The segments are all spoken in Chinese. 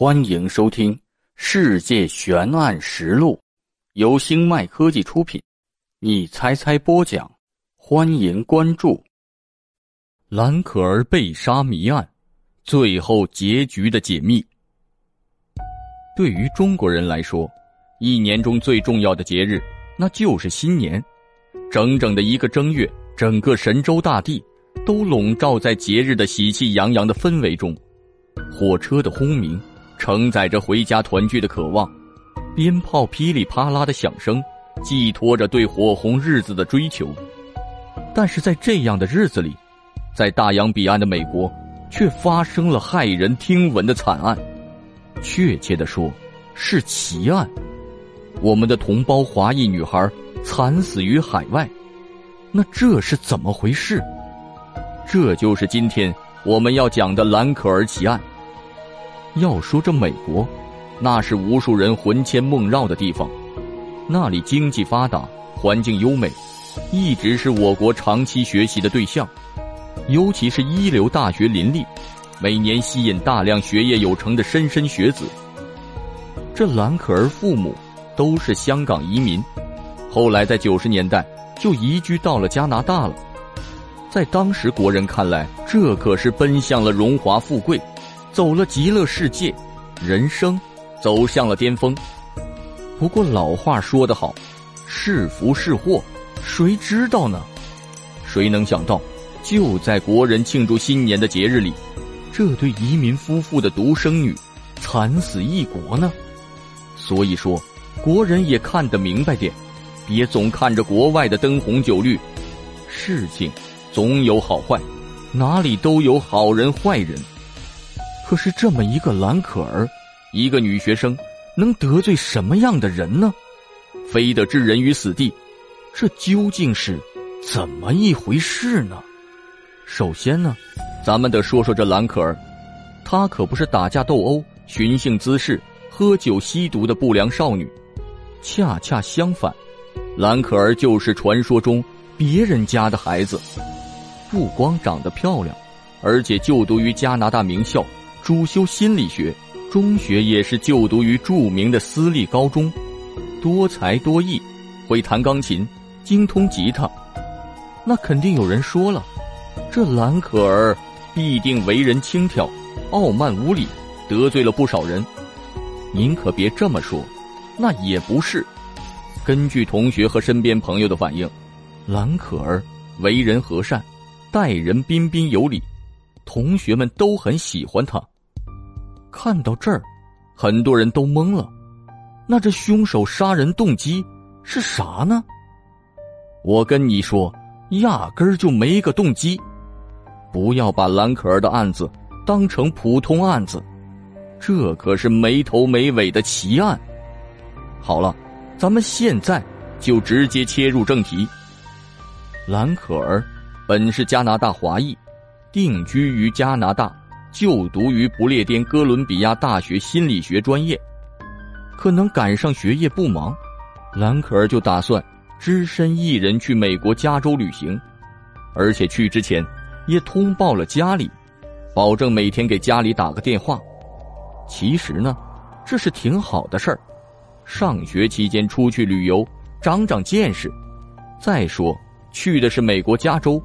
欢迎收听《世界悬案实录》，由星脉科技出品。你猜猜播讲，欢迎关注。蓝可儿被杀谜案，最后结局的解密。对于中国人来说，一年中最重要的节日，那就是新年。整整的一个正月，整个神州大地都笼罩在节日的喜气洋洋的氛围中，火车的轰鸣。承载着回家团聚的渴望，鞭炮噼里啪啦的响声，寄托着对火红日子的追求。但是在这样的日子里，在大洋彼岸的美国，却发生了骇人听闻的惨案。确切的说，是奇案。我们的同胞华裔女孩惨死于海外，那这是怎么回事？这就是今天我们要讲的兰可儿奇案。要说这美国，那是无数人魂牵梦绕的地方。那里经济发达，环境优美，一直是我国长期学习的对象。尤其是一流大学林立，每年吸引大量学业有成的莘莘学子。这兰可儿父母都是香港移民，后来在九十年代就移居到了加拿大了。在当时国人看来，这可是奔向了荣华富贵。走了极乐世界，人生走向了巅峰。不过老话说得好，是福是祸，谁知道呢？谁能想到，就在国人庆祝新年的节日里，这对移民夫妇的独生女惨死异国呢？所以说，国人也看得明白点，别总看着国外的灯红酒绿，事情总有好坏，哪里都有好人坏人。可是这么一个蓝可儿，一个女学生，能得罪什么样的人呢？非得置人于死地，这究竟是怎么一回事呢？首先呢，咱们得说说这蓝可儿，她可不是打架斗殴、寻衅滋事、喝酒吸毒的不良少女，恰恰相反，蓝可儿就是传说中别人家的孩子，不光长得漂亮，而且就读于加拿大名校。主修心理学，中学也是就读于著名的私立高中，多才多艺，会弹钢琴，精通吉他。那肯定有人说了，这兰可儿必定为人轻佻，傲慢无礼，得罪了不少人。您可别这么说，那也不是。根据同学和身边朋友的反应，兰可儿为人和善，待人彬彬有礼，同学们都很喜欢她。看到这儿，很多人都懵了。那这凶手杀人动机是啥呢？我跟你说，压根儿就没个动机。不要把蓝可儿的案子当成普通案子，这可是没头没尾的奇案。好了，咱们现在就直接切入正题。蓝可儿本是加拿大华裔，定居于加拿大。就读于不列颠哥伦比亚大学心理学专业，可能赶上学业不忙，兰可儿就打算只身一人去美国加州旅行，而且去之前也通报了家里，保证每天给家里打个电话。其实呢，这是挺好的事儿，上学期间出去旅游，长长见识。再说去的是美国加州，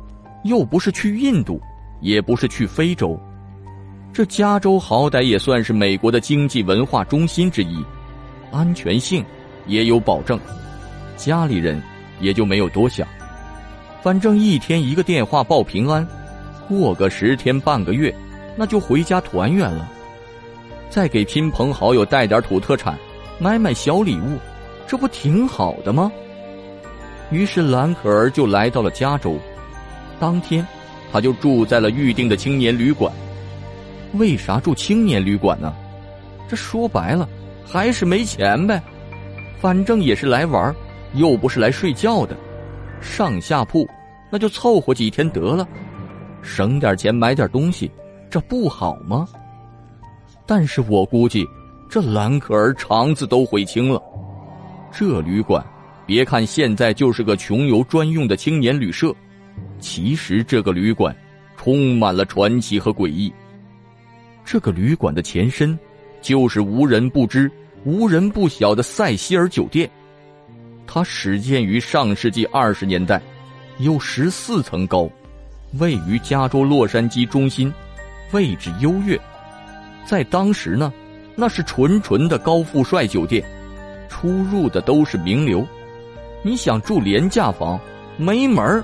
又不是去印度，也不是去非洲。这加州好歹也算是美国的经济文化中心之一，安全性也有保证，家里人也就没有多想，反正一天一个电话报平安，过个十天半个月，那就回家团圆了，再给亲朋好友带点土特产，买买小礼物，这不挺好的吗？于是兰可儿就来到了加州，当天，他就住在了预定的青年旅馆。为啥住青年旅馆呢？这说白了还是没钱呗。反正也是来玩，又不是来睡觉的。上下铺那就凑合几天得了，省点钱买点东西，这不好吗？但是我估计这兰可儿肠子都悔青了。这旅馆，别看现在就是个穷游专用的青年旅社，其实这个旅馆充满了传奇和诡异。这个旅馆的前身就是无人不知、无人不晓的塞西尔酒店。它始建于上世纪二十年代，有十四层高，位于加州洛杉矶中心，位置优越。在当时呢，那是纯纯的高富帅酒店，出入的都是名流。你想住廉价房，没门儿。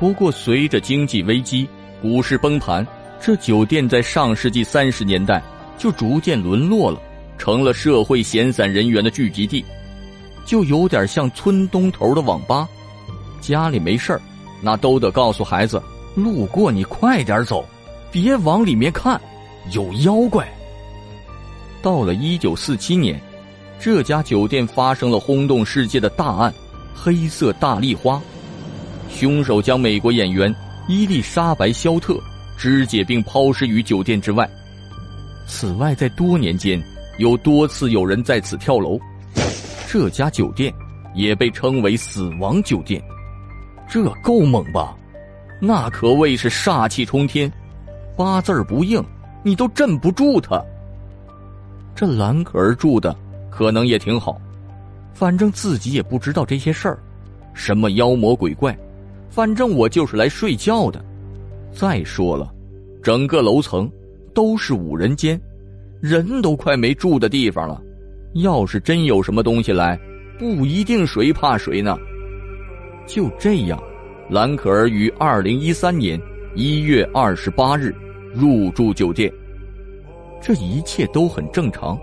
不过，随着经济危机、股市崩盘，这酒店在上世纪三十年代就逐渐沦落了，成了社会闲散人员的聚集地，就有点像村东头的网吧。家里没事儿，那都得告诉孩子：路过你快点走，别往里面看，有妖怪。到了一九四七年，这家酒店发生了轰动世界的大案——黑色大丽花。凶手将美国演员伊丽莎白·肖特肢解并抛尸于酒店之外。此外，在多年间，有多次有人在此跳楼。这家酒店也被称为“死亡酒店”，这够猛吧？那可谓是煞气冲天，八字不硬，你都镇不住他。这兰可儿住的可能也挺好，反正自己也不知道这些事儿，什么妖魔鬼怪。反正我就是来睡觉的。再说了，整个楼层都是五人间，人都快没住的地方了。要是真有什么东西来，不一定谁怕谁呢。就这样，蓝可儿于二零一三年一月二十八日入住酒店。这一切都很正常，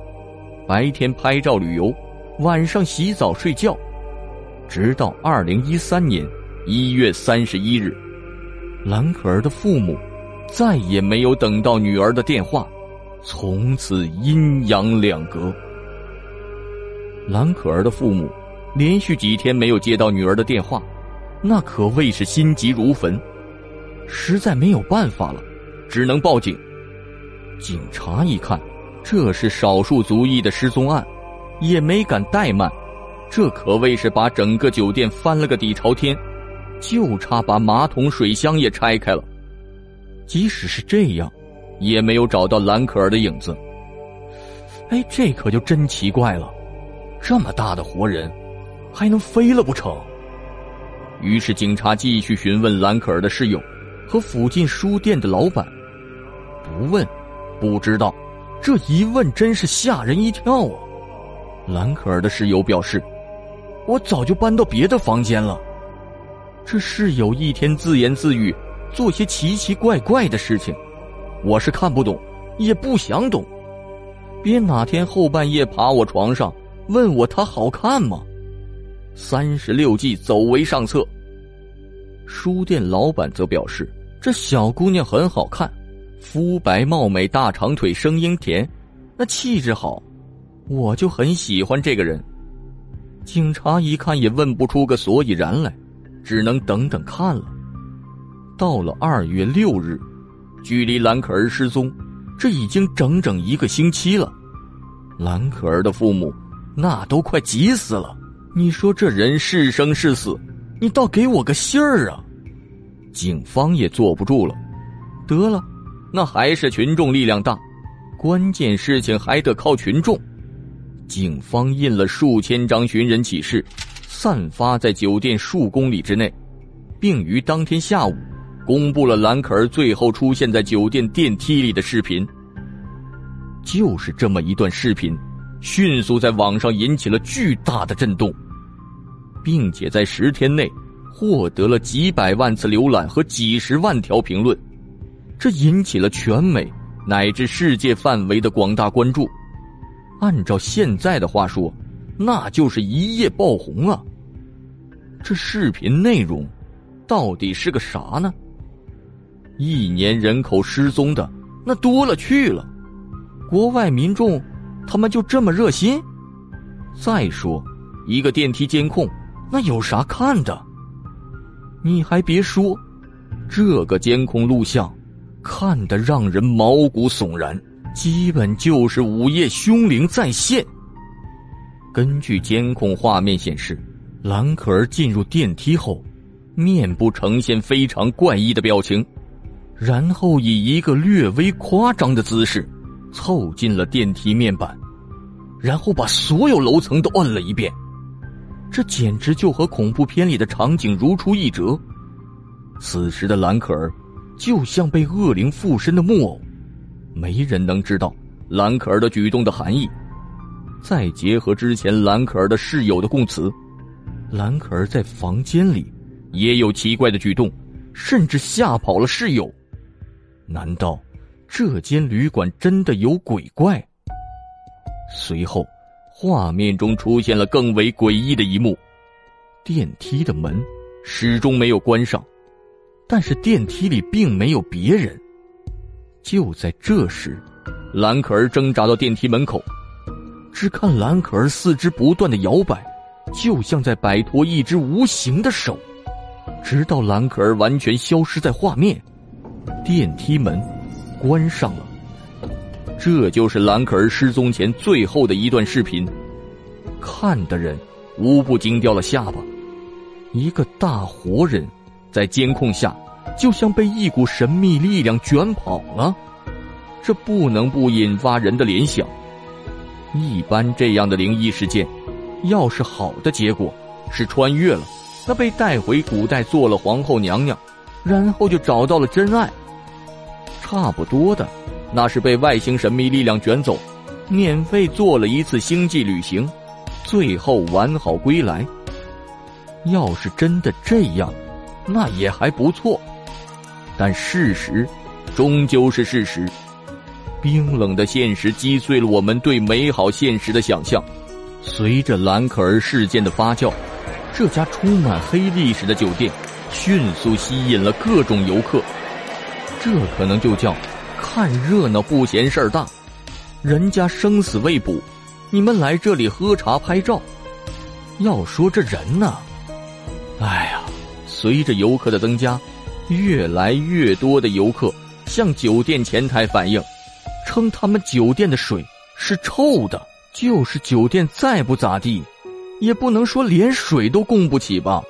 白天拍照旅游，晚上洗澡睡觉，直到二零一三年。一月三十一日，兰可儿的父母再也没有等到女儿的电话，从此阴阳两隔。兰可儿的父母连续几天没有接到女儿的电话，那可谓是心急如焚，实在没有办法了，只能报警。警察一看，这是少数族裔的失踪案，也没敢怠慢，这可谓是把整个酒店翻了个底朝天。就差把马桶水箱也拆开了，即使是这样，也没有找到兰可儿的影子。哎，这可就真奇怪了，这么大的活人，还能飞了不成？于是警察继续询问兰可儿的室友和附近书店的老板，不问，不知道。这一问真是吓人一跳啊！兰可儿的室友表示：“我早就搬到别的房间了。”这室友一天自言自语，做些奇奇怪怪的事情，我是看不懂，也不想懂。别哪天后半夜爬我床上，问我她好看吗？三十六计，走为上策。书店老板则表示，这小姑娘很好看，肤白貌美，大长腿，声音甜，那气质好，我就很喜欢这个人。警察一看也问不出个所以然来。只能等等看了。到了二月六日，距离兰可儿失踪，这已经整整一个星期了。兰可儿的父母那都快急死了。你说这人是生是死？你倒给我个信儿啊！警方也坐不住了。得了，那还是群众力量大，关键事情还得靠群众。警方印了数千张寻人启事。散发在酒店数公里之内，并于当天下午公布了兰可儿最后出现在酒店电梯里的视频。就是这么一段视频，迅速在网上引起了巨大的震动，并且在十天内获得了几百万次浏览和几十万条评论，这引起了全美乃至世界范围的广大关注。按照现在的话说，那就是一夜爆红啊！这视频内容到底是个啥呢？一年人口失踪的那多了去了，国外民众他们就这么热心？再说一个电梯监控，那有啥看的？你还别说，这个监控录像看得让人毛骨悚然，基本就是午夜凶铃再现。根据监控画面显示。兰可儿进入电梯后，面部呈现非常怪异的表情，然后以一个略微夸张的姿势，凑近了电梯面板，然后把所有楼层都摁了一遍。这简直就和恐怖片里的场景如出一辙。此时的兰可儿，就像被恶灵附身的木偶，没人能知道兰可儿的举动的含义。再结合之前兰可儿的室友的供词，兰可儿在房间里也有奇怪的举动，甚至吓跑了室友。难道这间旅馆真的有鬼怪？随后。画面中出现了更为诡异的一幕，电梯的门始终没有关上，但是电梯里并没有别人。就在这时，兰可儿挣扎到电梯门口，只看蓝可儿四肢不断的摇摆，就像在摆脱一只无形的手，直到蓝可儿完全消失在画面，电梯门关上了。这就是蓝可儿失踪前最后的一段视频，看的人无不惊掉了下巴。一个大活人，在监控下，就像被一股神秘力量卷跑了，这不能不引发人的联想。一般这样的灵异事件，要是好的结果是穿越了，那被带回古代做了皇后娘娘，然后就找到了真爱。差不多的。那是被外星神秘力量卷走，免费做了一次星际旅行，最后完好归来。要是真的这样，那也还不错。但事实，终究是事实。冰冷的现实击碎了我们对美好现实的想象。随着兰可儿事件的发酵，这家充满黑历史的酒店迅速吸引了各种游客。这可能就叫……看热闹不嫌事儿大，人家生死未卜，你们来这里喝茶拍照。要说这人呢，哎呀，随着游客的增加，越来越多的游客向酒店前台反映，称他们酒店的水是臭的。就是酒店再不咋地，也不能说连水都供不起吧。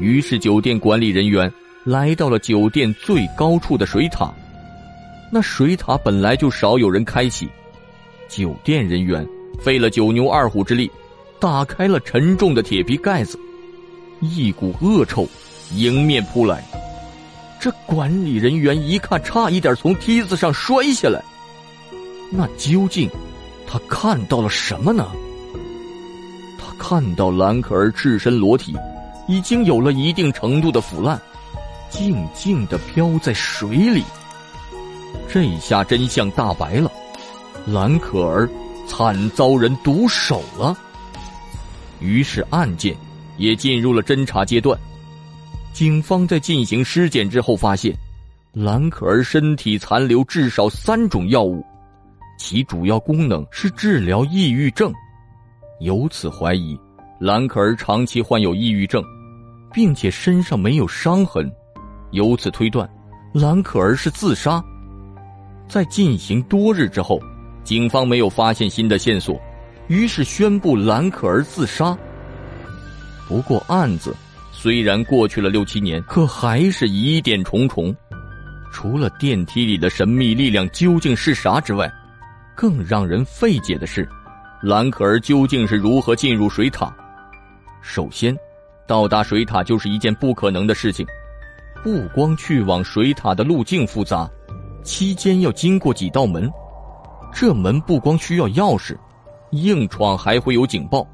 于是酒店管理人员来到了酒店最高处的水塔。那水塔本来就少有人开启，酒店人员费了九牛二虎之力，打开了沉重的铁皮盖子，一股恶臭迎面扑来。这管理人员一看，差一点从梯子上摔下来。那究竟他看到了什么呢？他看到兰可儿赤身裸体，已经有了一定程度的腐烂，静静的飘在水里。这下真相大白了，兰可儿惨遭人毒手了。于是案件也进入了侦查阶段。警方在进行尸检之后发现，兰可儿身体残留至少三种药物，其主要功能是治疗抑郁症，由此怀疑兰可儿长期患有抑郁症，并且身上没有伤痕，由此推断兰可儿是自杀。在进行多日之后，警方没有发现新的线索，于是宣布兰可儿自杀。不过案子虽然过去了六七年，可还是疑点重重。除了电梯里的神秘力量究竟是啥之外，更让人费解的是，蓝可儿究竟是如何进入水塔？首先，到达水塔就是一件不可能的事情，不光去往水塔的路径复杂。期间要经过几道门，这门不光需要钥匙，硬闯还会有警报。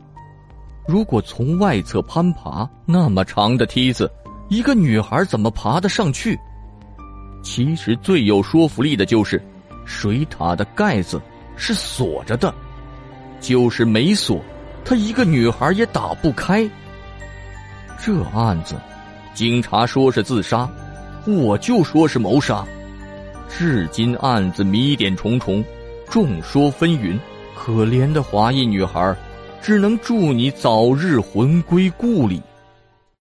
如果从外侧攀爬，那么长的梯子，一个女孩怎么爬得上去？其实最有说服力的就是，水塔的盖子是锁着的，就是没锁，她一个女孩也打不开。这案子，警察说是自杀，我就说是谋杀。至今案子谜点重重，众说纷纭。可怜的华裔女孩，只能祝你早日魂归故里。